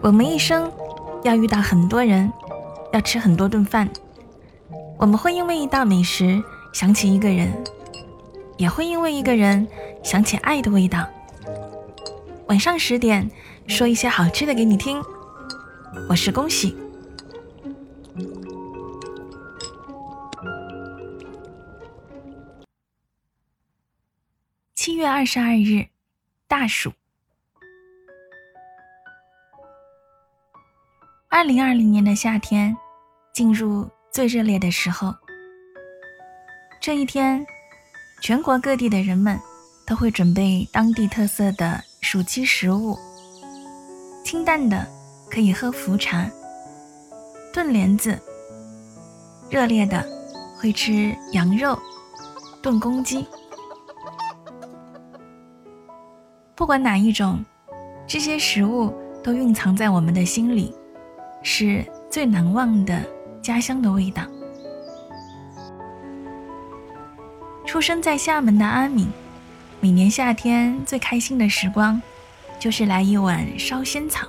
我们一生要遇到很多人，要吃很多顿饭。我们会因为一道美食想起一个人，也会因为一个人想起爱的味道。晚上十点，说一些好吃的给你听。我是恭喜。七月二十二日，大暑。二零二零年的夏天进入最热烈的时候。这一天，全国各地的人们都会准备当地特色的暑期食物。清淡的可以喝茯茶、炖莲子；热烈的会吃羊肉、炖公鸡。不管哪一种，这些食物都蕴藏在我们的心里。是最难忘的家乡的味道。出生在厦门的阿敏，每年夏天最开心的时光，就是来一碗烧仙草。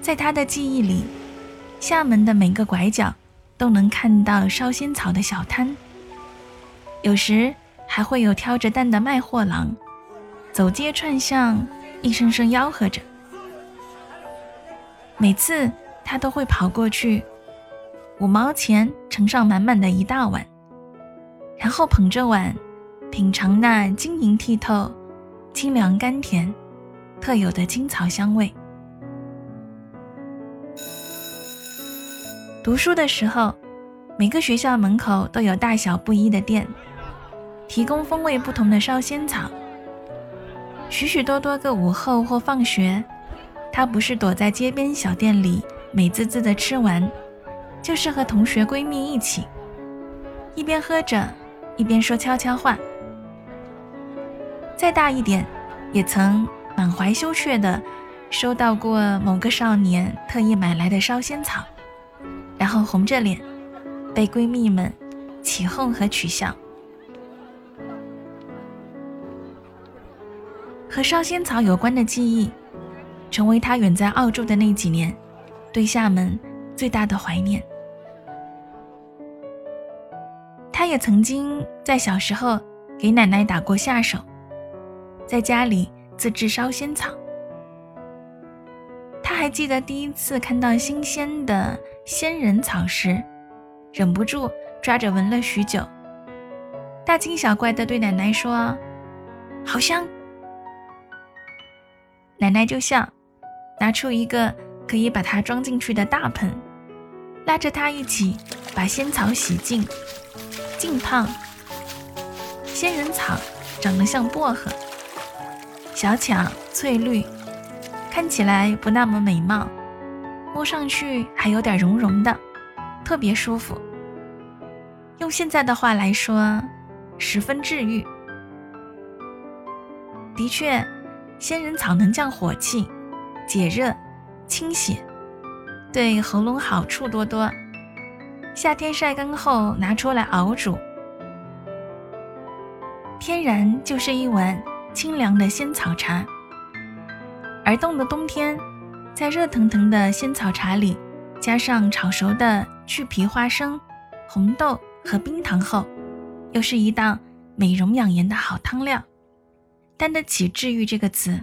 在他的记忆里，厦门的每个拐角都能看到烧仙草的小摊，有时还会有挑着担的卖货郎，走街串巷，一声声吆喝着。每次他都会跑过去，五毛钱盛上满满的一大碗，然后捧着碗品尝那晶莹剔透、清凉甘甜、特有的青草香味。读书的时候，每个学校门口都有大小不一的店，提供风味不同的烧仙草。许许多多个午后或放学。他不是躲在街边小店里美滋滋的吃完，就是和同学闺蜜一起，一边喝着，一边说悄悄话。再大一点，也曾满怀羞怯的收到过某个少年特意买来的烧仙草，然后红着脸，被闺蜜们起哄和取笑。和烧仙草有关的记忆。成为他远在澳洲的那几年，对厦门最大的怀念。他也曾经在小时候给奶奶打过下手，在家里自制烧仙草。他还记得第一次看到新鲜的仙人草时，忍不住抓着闻了许久，大惊小怪地对奶奶说：“好香。”奶奶就笑。拿出一个可以把它装进去的大盆，拉着他一起把仙草洗净、浸泡。仙人草长得像薄荷，小巧翠绿，看起来不那么美貌，摸上去还有点绒绒的，特别舒服。用现在的话来说，十分治愈。的确，仙人草能降火气。解热、清血，对喉咙好处多多。夏天晒干后拿出来熬煮，天然就是一碗清凉的仙草茶。而冻的冬天，在热腾腾的仙草茶里加上炒熟的去皮花生、红豆和冰糖后，又是一道美容养颜的好汤料，担得起“治愈”这个词。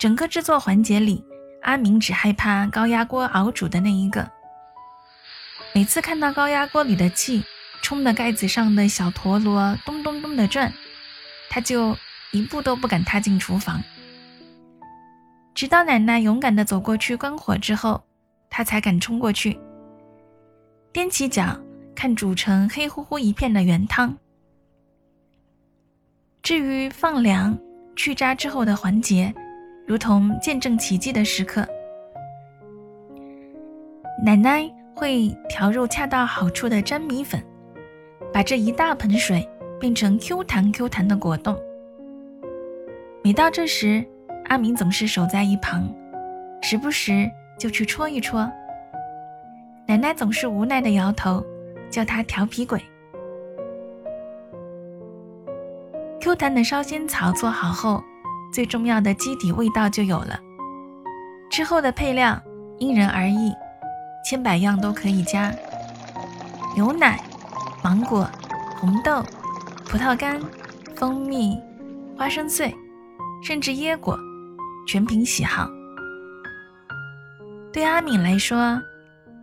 整个制作环节里，阿明只害怕高压锅熬煮的那一个。每次看到高压锅里的气冲的盖子上的小陀螺咚咚咚的转，他就一步都不敢踏进厨房。直到奶奶勇敢地走过去关火之后，他才敢冲过去，踮起脚看煮成黑乎乎一片的原汤。至于放凉、去渣之后的环节，如同见证奇迹的时刻，奶奶会调入恰到好处的粘米粉，把这一大盆水变成 Q 弹 Q 弹的果冻。每到这时，阿明总是守在一旁，时不时就去戳一戳。奶奶总是无奈的摇头，叫他调皮鬼。，Q 弹的烧仙草做好后，最重要的基底味道就有了。之后的配料因人而异，千百样都可以加：牛奶、芒果、红豆、葡萄干、蜂蜜、花生碎，甚至椰果，全凭喜好。对阿敏来说，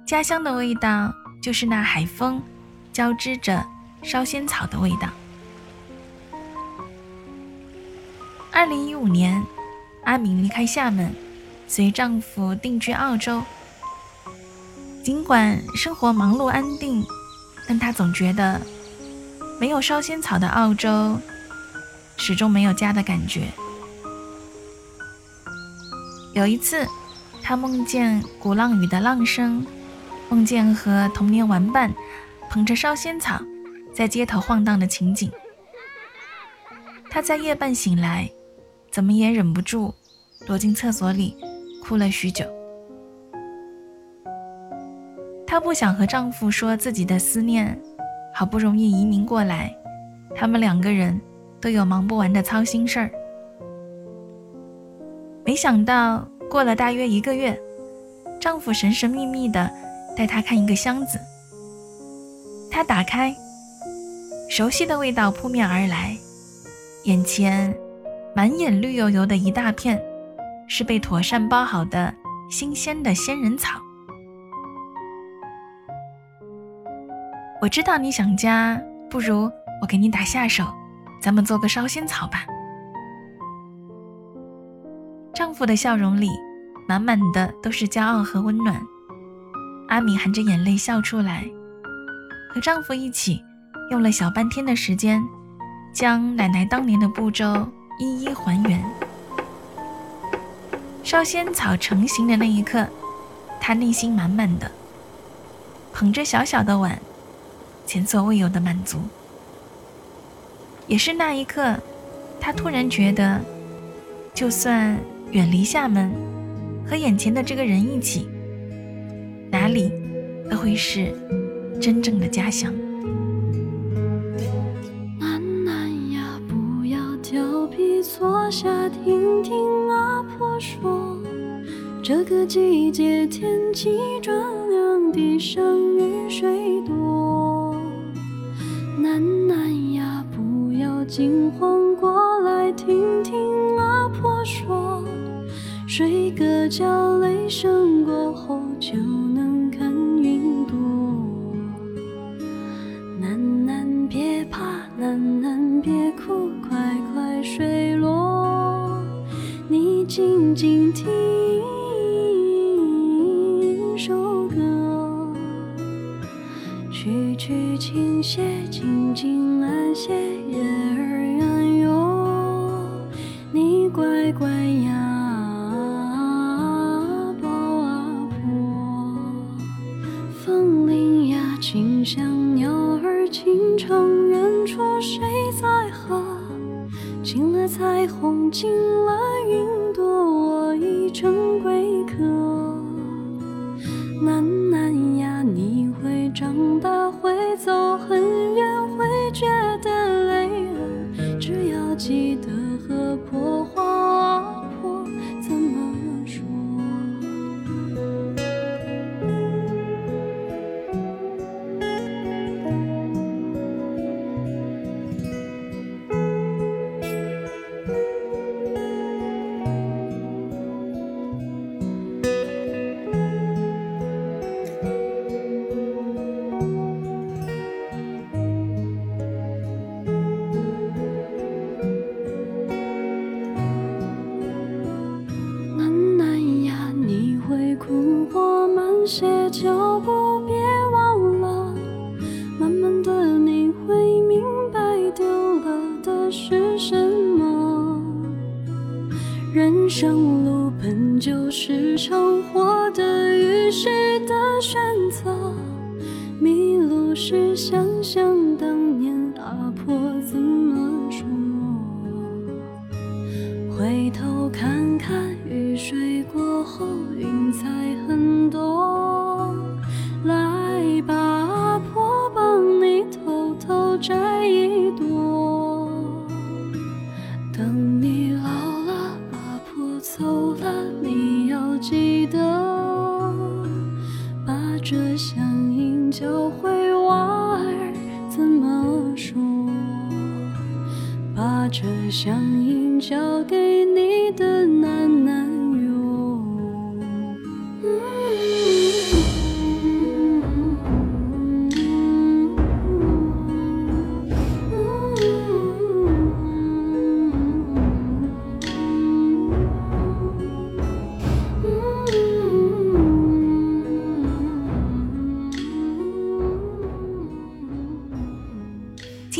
家乡的味道就是那海风交织着烧仙草的味道。二零一五年，阿敏离开厦门，随丈夫定居澳洲。尽管生活忙碌安定，但她总觉得没有烧仙草的澳洲，始终没有家的感觉。有一次。他梦见鼓浪屿的浪声，梦见和童年玩伴捧着烧仙草在街头晃荡的情景。他在夜半醒来，怎么也忍不住躲进厕所里哭了许久。她不想和丈夫说自己的思念，好不容易移民过来，他们两个人都有忙不完的操心事儿。没想到。过了大约一个月，丈夫神神秘秘地带她看一个箱子。她打开，熟悉的味道扑面而来，眼前满眼绿油油的一大片，是被妥善包好的新鲜的仙人草。我知道你想家，不如我给你打下手，咱们做个烧仙草吧。丈夫的笑容里，满满的都是骄傲和温暖。阿敏含着眼泪笑出来，和丈夫一起用了小半天的时间，将奶奶当年的步骤一一还原。烧仙草成型的那一刻，他内心满满的，捧着小小的碗，前所未有的满足。也是那一刻，他突然觉得，就算……远离厦门，和眼前的这个人一起，哪里都会是真正的家乡。坐下听听阿婆说。这个季节天气转凉，地上雨水多。楠楠呀，不要惊慌，过来听听阿婆说。睡个觉，雷声过后就静静听首歌，曲曲轻些，静静安歇，月儿圆哟。你乖乖呀。像鸟儿轻唱，远处谁在和？进了彩虹，进了云，成归客。楠楠呀，你会长大，会走很远，会觉得累了，只要记得和破人生路本就是场活的于是的选择，迷路时想想当年阿婆怎么说，回头看看雨水过后云花儿怎么说？把这乡音交给你的喃喃。